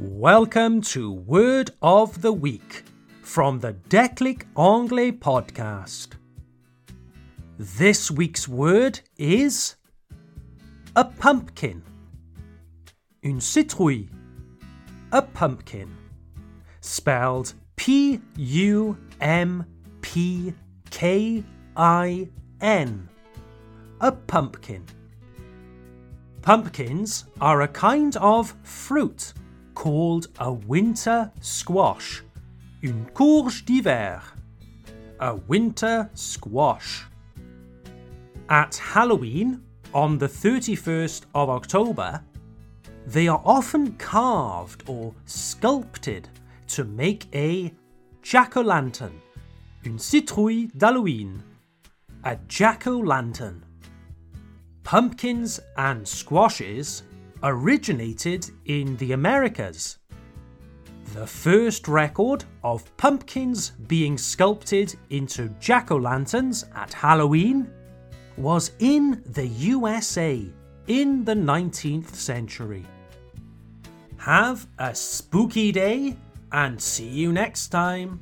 Welcome to Word of the Week from the Declic Anglais podcast. This week's word is a pumpkin. Une citrouille. A pumpkin. Spelled P U M P K I N. A pumpkin. Pumpkins are a kind of fruit called a winter squash, une courge d'hiver, a winter squash. At Halloween, on the 31st of October, they are often carved or sculpted to make a jack-o'-lantern, une citrouille d'Halloween, a jack-o'-lantern. Pumpkins and squashes originated in the Americas. The first record of pumpkins being sculpted into jack o' lanterns at Halloween was in the USA in the 19th century. Have a spooky day and see you next time.